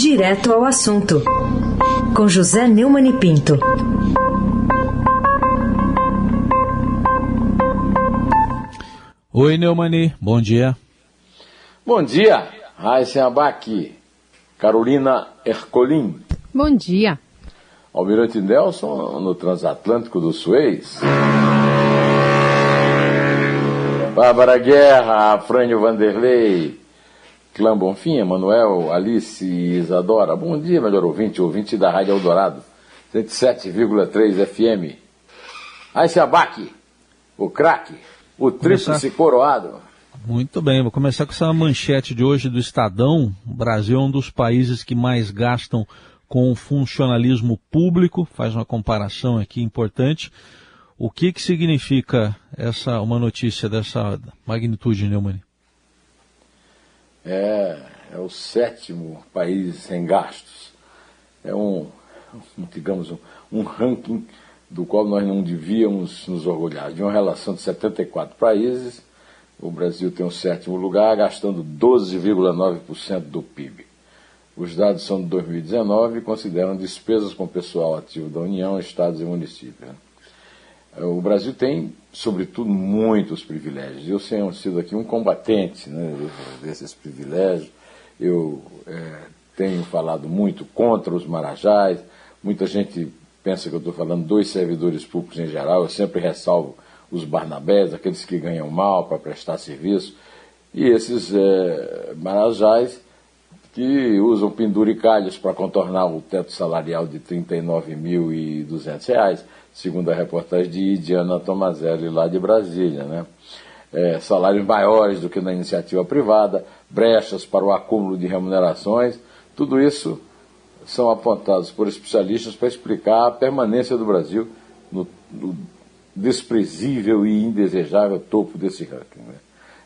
Direto ao assunto, com José Neumann e Pinto. Oi, Neumani, bom dia. Bom dia, Raíssa Abac, Carolina Ercolim. Bom dia. Almirante Nelson no Transatlântico do Suez. Bárbara Guerra, Frânio Vanderlei, Clã Bonfim, Manuel, Alice e Isadora. Bom dia, melhor ouvinte, ouvinte da Rádio Eldorado, 107,3 FM. Aí abaque, o craque, o tríplice coroado. Muito bem, vou começar com essa manchete de hoje do Estadão. O Brasil é um dos países que mais gastam com o funcionalismo público, faz uma comparação aqui importante. O que, que significa essa uma notícia dessa magnitude, Neumann? É, é o sétimo país sem gastos. É um, digamos, um, um ranking do qual nós não devíamos nos orgulhar. De uma relação de 74 países, o Brasil tem o sétimo lugar, gastando 12,9% do PIB. Os dados são de 2019 e consideram despesas com pessoal ativo da União, estados e municípios. Né? O Brasil tem, sobretudo, muitos privilégios. Eu tenho sido aqui um combatente né, desses privilégios. Eu é, tenho falado muito contra os marajás. Muita gente pensa que eu estou falando dos servidores públicos em geral. Eu sempre ressalvo os barnabés, aqueles que ganham mal para prestar serviço. E esses é, marajás que usam penduricalhos para contornar o teto salarial de R$ 39.200 segundo a reportagem de Diana Tomazelli, lá de Brasília. Né? É, salários maiores do que na iniciativa privada, brechas para o acúmulo de remunerações, tudo isso são apontados por especialistas para explicar a permanência do Brasil no, no desprezível e indesejável topo desse ranking. Né?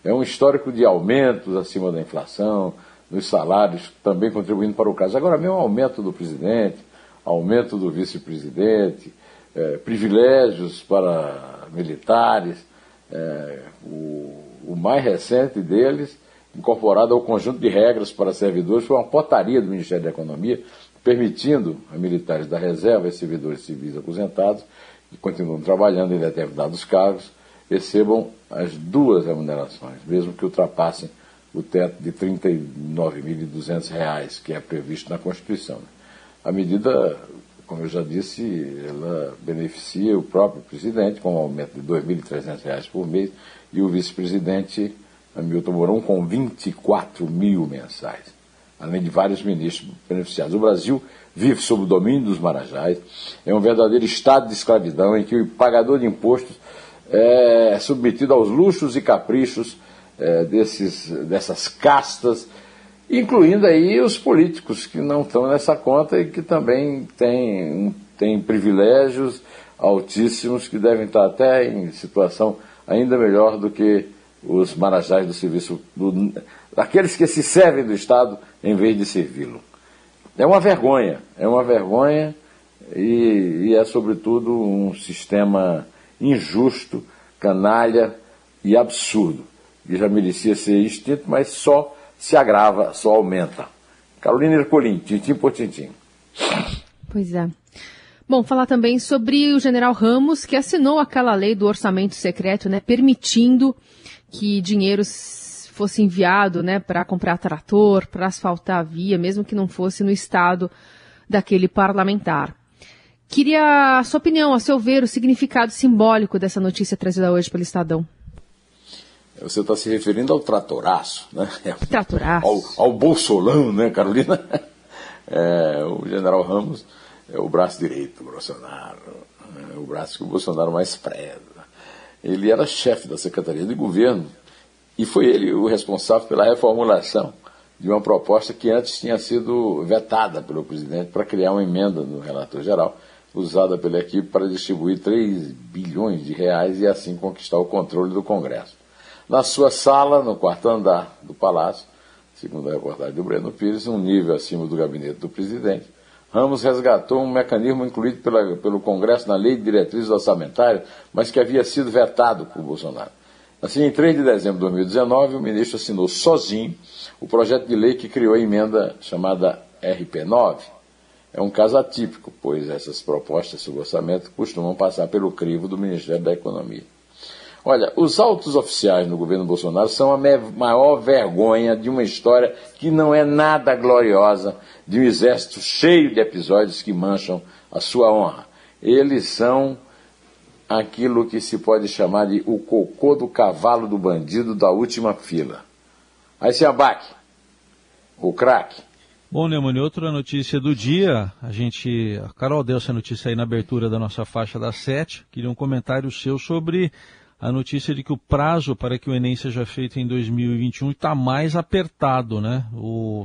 É um histórico de aumentos acima da inflação, nos salários, também contribuindo para o caso. Agora, mesmo aumento do presidente, aumento do vice-presidente, é, privilégios para militares, é, o, o, mais recente deles, incorporado ao conjunto de regras para servidores, foi uma portaria do Ministério da Economia, permitindo a militares da reserva e servidores civis aposentados, que continuam trabalhando em determinados cargos, recebam as duas remunerações, mesmo que ultrapassem o teto de R$ 39.200, que é previsto na Constituição. A medida como eu já disse, ela beneficia o próprio presidente com um aumento de R$ 2.300 por mês e o vice-presidente Hamilton Mourão com 24 mil mensais, além de vários ministros beneficiados. O Brasil vive sob o domínio dos marajás, é um verdadeiro estado de escravidão em que o pagador de impostos é submetido aos luxos e caprichos é, desses, dessas castas incluindo aí os políticos que não estão nessa conta e que também têm, têm privilégios altíssimos que devem estar até em situação ainda melhor do que os marajás do serviço, do, daqueles que se servem do Estado em vez de servi-lo. É uma vergonha, é uma vergonha e, e é, sobretudo, um sistema injusto, canalha e absurdo, que já merecia ser extinto, mas só se agrava, só aumenta. Carolina Ercolim, tintim por tintim. Pois é. Bom, falar também sobre o general Ramos, que assinou aquela lei do orçamento secreto, né, permitindo que dinheiro fosse enviado né, para comprar trator, para asfaltar a via, mesmo que não fosse no estado daquele parlamentar. Queria a sua opinião, a seu ver, o significado simbólico dessa notícia trazida hoje pelo Estadão. Você está se referindo ao tratoraço, né? Tratoraço. Ao, ao Bolsolão, né, Carolina? É, o general Ramos é o braço direito do Bolsonaro, é o braço que o Bolsonaro mais preza. Ele era chefe da Secretaria de Governo e foi ele o responsável pela reformulação de uma proposta que antes tinha sido vetada pelo presidente para criar uma emenda no relator geral, usada pela equipe para distribuir 3 bilhões de reais e assim conquistar o controle do Congresso. Na sua sala, no quarto andar do palácio, segundo a reportagem do Breno Pires, um nível acima do gabinete do presidente, Ramos resgatou um mecanismo incluído pela, pelo Congresso na Lei de Diretrizes Orçamentárias, mas que havia sido vetado por Bolsonaro. Assim, em 3 de dezembro de 2019, o ministro assinou sozinho o projeto de lei que criou a emenda chamada RP9 é um caso atípico, pois essas propostas sobre orçamento costumam passar pelo crivo do Ministério da Economia. Olha, os altos oficiais no governo Bolsonaro são a maior vergonha de uma história que não é nada gloriosa, de um exército cheio de episódios que mancham a sua honra. Eles são aquilo que se pode chamar de o cocô do cavalo do bandido da última fila. Aí se abaque, o craque. Bom, Neumann, outra notícia do dia, a gente, a Carol deu essa notícia aí na abertura da nossa faixa das sete, queria um comentário seu sobre a notícia de que o prazo para que o Enem seja feito em 2021 está mais apertado, né?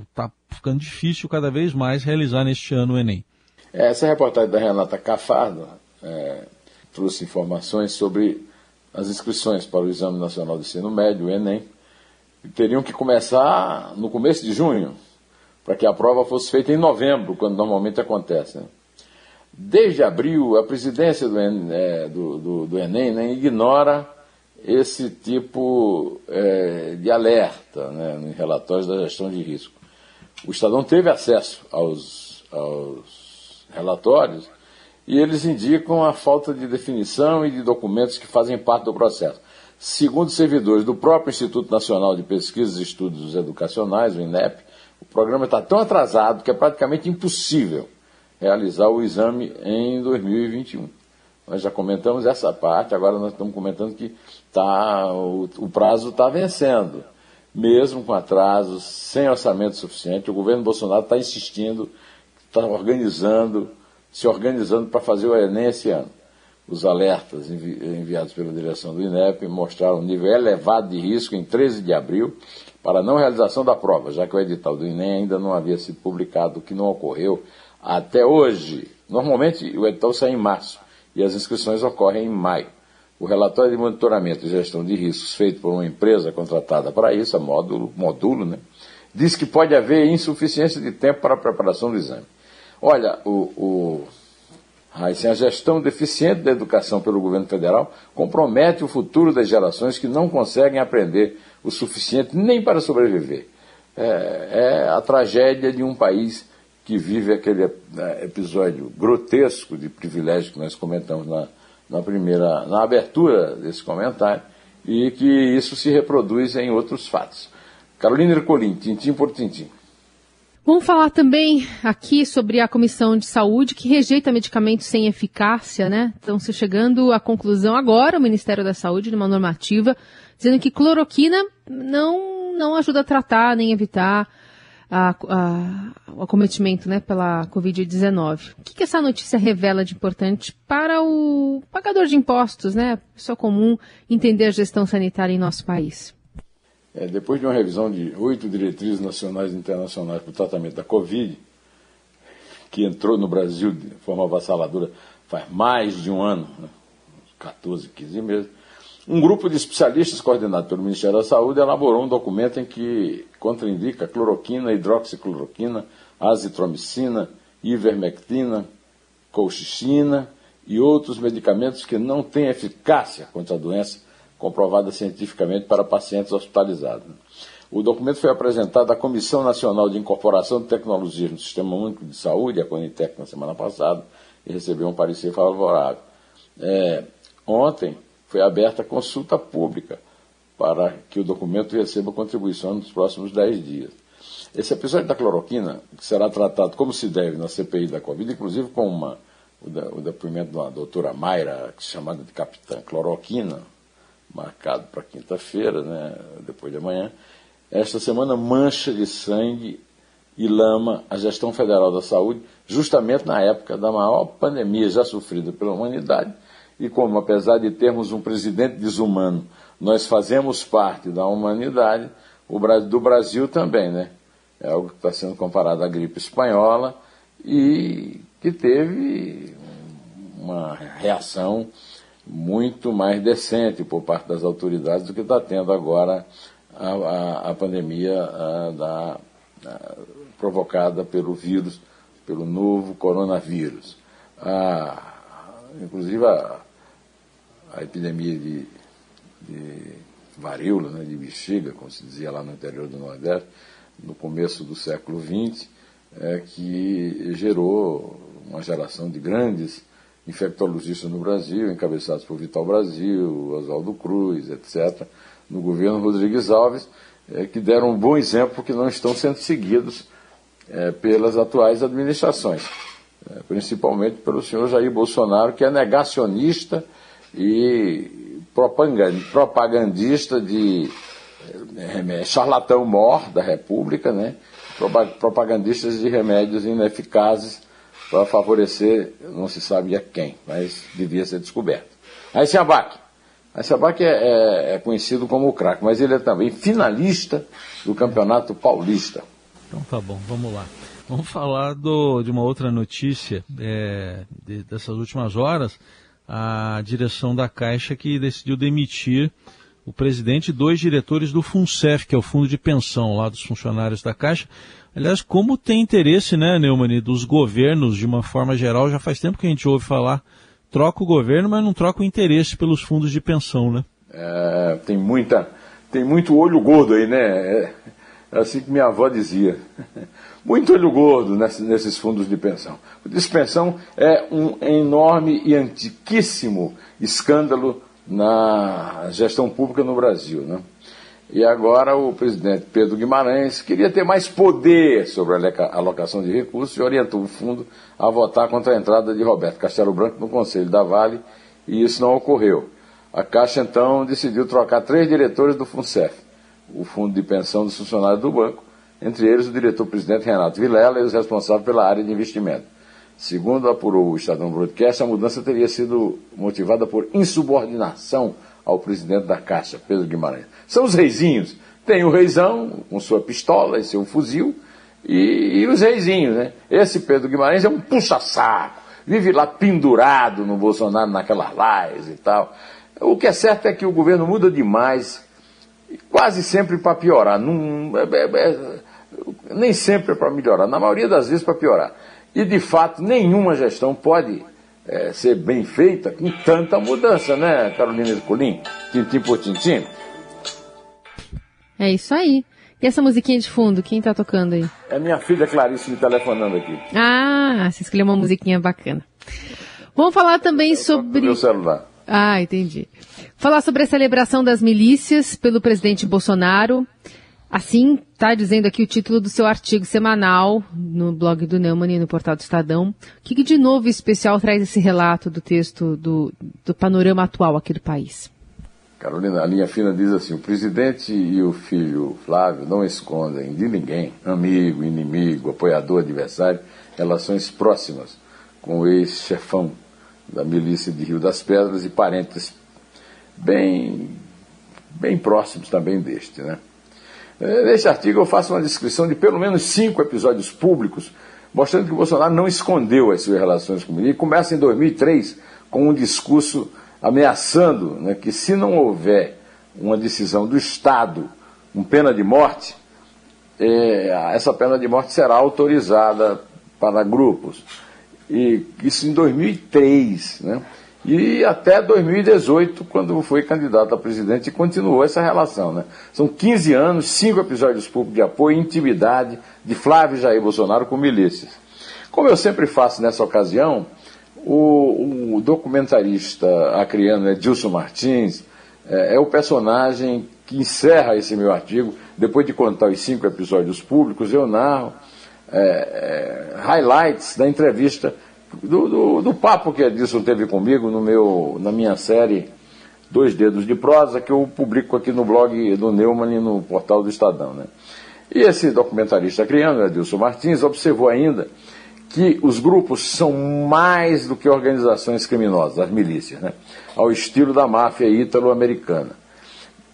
Está ficando difícil cada vez mais realizar neste ano o Enem. Essa reportagem da Renata Cafardo é, trouxe informações sobre as inscrições para o Exame Nacional de Ensino Médio, o Enem, que teriam que começar no começo de junho, para que a prova fosse feita em novembro, quando normalmente acontece. Né? Desde abril, a presidência do, é, do, do, do Enem né, ignora esse tipo é, de alerta né, em relatórios da gestão de risco. O Estadão teve acesso aos, aos relatórios e eles indicam a falta de definição e de documentos que fazem parte do processo. Segundo servidores do próprio Instituto Nacional de Pesquisas e Estudos Educacionais, o INEP, o programa está tão atrasado que é praticamente impossível realizar o exame em 2021. Nós já comentamos essa parte, agora nós estamos comentando que tá, o, o prazo está vencendo. Mesmo com atrasos, sem orçamento suficiente, o governo Bolsonaro está insistindo, está organizando se organizando para fazer o Enem esse ano. Os alertas envi enviados pela direção do INEP mostraram um nível elevado de risco em 13 de abril para a não realização da prova, já que o edital do INEM ainda não havia sido publicado, o que não ocorreu até hoje. Normalmente o edital sai em março e as inscrições ocorrem em maio. O relatório de monitoramento e gestão de riscos feito por uma empresa contratada para isso, a módulo, módulo né, diz que pode haver insuficiência de tempo para a preparação do exame. Olha, o, o a gestão deficiente da educação pelo governo federal compromete o futuro das gerações que não conseguem aprender o suficiente nem para sobreviver. É, é a tragédia de um país que vive aquele né, episódio grotesco de privilégio que nós comentamos na, na primeira, na abertura desse comentário, e que isso se reproduz em outros fatos. Carolina Ercolim, tintim por tintim. Vamos falar também aqui sobre a Comissão de Saúde que rejeita medicamentos sem eficácia, né? Então, se chegando à conclusão agora, o Ministério da Saúde, numa normativa, dizendo que cloroquina não, não ajuda a tratar nem evitar a, a, o acometimento né, pela Covid-19. O que, que, essa notícia revela de importante para o pagador de impostos, né? Pessoa comum, entender a gestão sanitária em nosso país? É, depois de uma revisão de oito diretrizes nacionais e internacionais para o tratamento da Covid, que entrou no Brasil de forma avassaladora faz mais de um ano, né, 14, 15 meses, um grupo de especialistas coordenado pelo Ministério da Saúde elaborou um documento em que contraindica cloroquina, hidroxicloroquina, azitromicina, ivermectina, colchicina e outros medicamentos que não têm eficácia contra a doença comprovada cientificamente para pacientes hospitalizados. O documento foi apresentado à Comissão Nacional de Incorporação de Tecnologias no Sistema Único de Saúde, a CONITEC, na semana passada, e recebeu um parecer favorável. É, ontem foi aberta a consulta pública para que o documento receba contribuição nos próximos 10 dias. Esse episódio da cloroquina será tratado como se deve na CPI da Covid, inclusive com uma, o, da, o depoimento da doutora Mayra, chamada de capitã cloroquina, marcado para quinta-feira, né, depois de amanhã, esta semana mancha de sangue e lama a gestão federal da saúde, justamente na época da maior pandemia já sofrida pela humanidade, e como, apesar de termos um presidente desumano, nós fazemos parte da humanidade, do Brasil também, né? É algo que está sendo comparado à gripe espanhola e que teve uma reação muito mais decente por parte das autoridades do que está tendo agora a, a, a pandemia a, da, provocada pelo vírus, pelo novo coronavírus. inclusive a, epidemia de, de varíola, né, de bexiga, como se dizia lá no interior do Nordeste, no começo do século XX, é, que gerou uma geração de grandes infectologistas no Brasil, encabeçados por Vital Brasil, Oswaldo Cruz, etc., no governo Rodrigues Alves, é, que deram um bom exemplo que não estão sendo seguidos é, pelas atuais administrações, é, principalmente pelo senhor Jair Bolsonaro, que é negacionista e propagandista de é, charlatão mor da República, né? propagandistas de remédios ineficazes para favorecer, não se sabe a quem, mas devia ser descoberto. Aí se abaque. Aí se abaque é, é, é conhecido como o craque, mas ele é também finalista do Campeonato Paulista. Então tá bom, vamos lá. Vamos falar do, de uma outra notícia é, de, dessas últimas horas. A direção da Caixa que decidiu demitir o presidente e dois diretores do FUNCEF, que é o fundo de pensão lá dos funcionários da Caixa. Aliás, como tem interesse, né, Neumann, dos governos, de uma forma geral, já faz tempo que a gente ouve falar, troca o governo, mas não troca o interesse pelos fundos de pensão, né? É, tem muita, tem muito olho gordo aí, né? É, é assim que minha avó dizia. Muito olho gordo nesses fundos de pensão. O de é um enorme e antiquíssimo escândalo na gestão pública no Brasil. Né? E agora o presidente Pedro Guimarães queria ter mais poder sobre a alocação de recursos e orientou o fundo a votar contra a entrada de Roberto Castelo Branco no Conselho da Vale, e isso não ocorreu. A Caixa então decidiu trocar três diretores do FUNCEF, o Fundo de Pensão dos Funcionários do Banco, entre eles o diretor-presidente Renato Vilela e os responsáveis pela área de investimento. Segundo apurou o Estadão Broadcast, a mudança teria sido motivada por insubordinação ao presidente da Caixa, Pedro Guimarães. São os reizinhos. Tem o reizão com sua pistola e seu fuzil, e, e os reizinhos, né? Esse Pedro Guimarães é um puxa-saco, vive lá pendurado no Bolsonaro naquelas lives e tal. O que é certo é que o governo muda demais, quase sempre para piorar. Não, é, é, é, nem sempre é para melhorar, na maioria das vezes para piorar. E, de fato, nenhuma gestão pode é, ser bem feita com tanta mudança, né, Carolina Ercolim? Tintim por tintim. É isso aí. E essa musiquinha de fundo, quem tá tocando aí? É minha filha Clarice me telefonando aqui. Ah, você escolheu uma musiquinha bacana. Vamos falar também Eu sobre. Meu celular. Ah, entendi. Falar sobre a celebração das milícias pelo presidente Bolsonaro. Assim, está dizendo aqui o título do seu artigo semanal no blog do Neumann e no portal do Estadão. O que, que de novo especial traz esse relato do texto do, do panorama atual aqui do país? Carolina, a linha fina diz assim: o presidente e o filho Flávio não escondem de ninguém, amigo, inimigo, apoiador, adversário, relações próximas com o ex-chefão da milícia de Rio das Pedras e parentes bem, bem próximos também deste, né? Neste artigo eu faço uma descrição de pelo menos cinco episódios públicos, mostrando que o Bolsonaro não escondeu as suas relações com ele. E começa em 2003 com um discurso ameaçando né, que se não houver uma decisão do Estado com pena de morte, é, essa pena de morte será autorizada para grupos. E isso em 2003, né? E até 2018, quando foi candidato a presidente, continuou essa relação. Né? São 15 anos, cinco episódios públicos de apoio e intimidade de Flávio Jair Bolsonaro com milícias. Como eu sempre faço nessa ocasião, o, o documentarista acriano Edilson Martins é, é o personagem que encerra esse meu artigo. Depois de contar os cinco episódios públicos, eu narro é, é, highlights da entrevista do, do, do, papo que Edson teve comigo no meu, na minha série Dois Dedos de Prosa, que eu publico aqui no blog do Neumann e no portal do Estadão. Né? E esse documentarista criando, Edilson Martins, observou ainda que os grupos são mais do que organizações criminosas, as milícias, né? ao estilo da máfia ítalo-americana.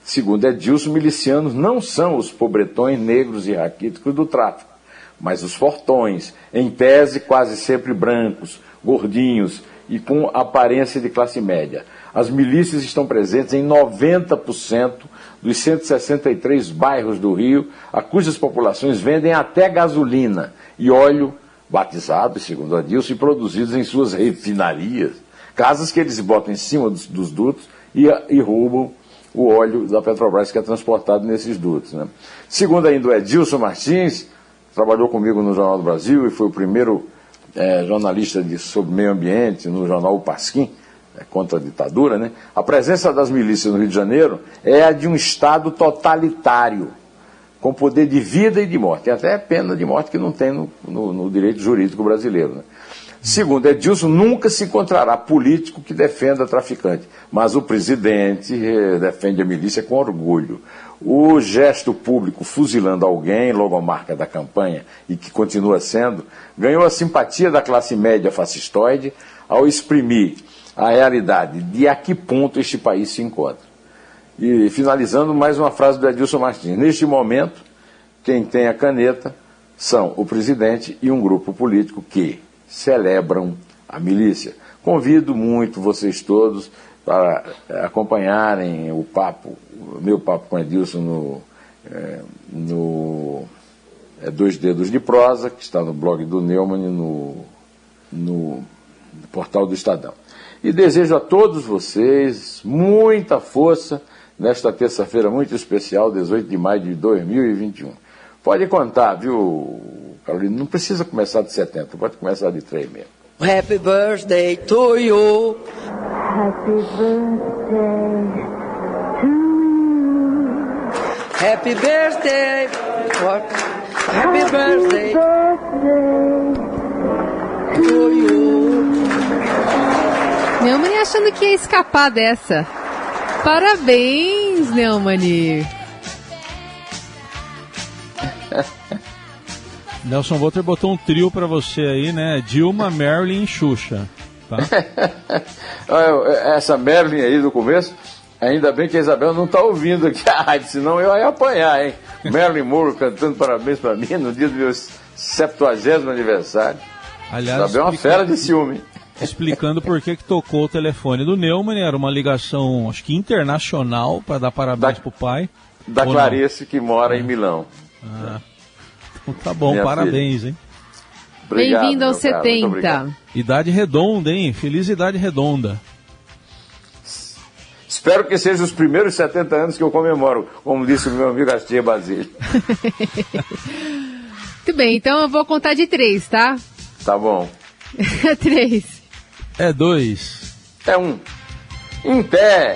Segundo Edilson, milicianos não são os pobretões negros e raquíticos do tráfico mas os fortões, em tese quase sempre brancos, gordinhos e com aparência de classe média. As milícias estão presentes em 90% dos 163 bairros do Rio, a cujas populações vendem até gasolina e óleo batizados, segundo a Dilson, e produzidos em suas refinarias, casas que eles botam em cima dos, dos dutos e, e roubam o óleo da Petrobras que é transportado nesses dutos. Né? Segundo ainda o Edilson Martins, trabalhou comigo no Jornal do Brasil e foi o primeiro é, jornalista de, sobre meio ambiente no jornal O Pasquim, é, contra a ditadura, né? A presença das milícias no Rio de Janeiro é a de um Estado totalitário, com poder de vida e de morte. Tem até pena de morte que não tem no, no, no direito jurídico brasileiro. Né? Segundo, Edilson nunca se encontrará político que defenda traficante, mas o presidente eh, defende a milícia com orgulho. O gesto público fuzilando alguém, logomarca da campanha, e que continua sendo, ganhou a simpatia da classe média fascistoide ao exprimir a realidade de a que ponto este país se encontra. E finalizando, mais uma frase do Edilson Martins. Neste momento, quem tem a caneta são o presidente e um grupo político que celebram a milícia. Convido muito vocês todos para eh, acompanharem o papo, o meu papo com Edilson no, é, no é, Dois Dedos de Prosa, que está no blog do Neumann no, no portal do Estadão. E desejo a todos vocês muita força nesta terça-feira muito especial, 18 de maio de 2021. Pode contar, viu, Carolina? Não precisa começar de 70, pode começar de 3 mesmo. Happy birthday to you. Happy birthday to you. Happy birthday. What? Happy birthday to you. Neumann achando que ia escapar dessa. Parabéns, Neumann. Nelson Walter botou um trio pra você aí, né? Dilma, Marilyn e Xuxa. Tá? Essa Marilyn aí do começo, ainda bem que a Isabel não está ouvindo aqui a rádio, senão eu ia apanhar, hein? Marilyn Monroe cantando parabéns para mim no dia do meu 70 aniversário. Aliás, Isabel é uma fera de ciúme. explicando por que, que tocou o telefone do Neumann, era uma ligação, acho que internacional, para dar parabéns Da- pro pai. Da Ou não? Clarice que mora em Milão. Ah, então tá bom, Minha parabéns, hein? Obrigado, Bem-vindo aos meu caro, muito 70. obrigado. Idade redonda, hein? Feliz idade redonda. Espero que sejam os primeiros 70 anos que eu comemoro, como disse o meu amigo Astia Basílio. Muito bem, então eu vou contar de três, tá? Tá bom. três. É dois. É um. Em pé.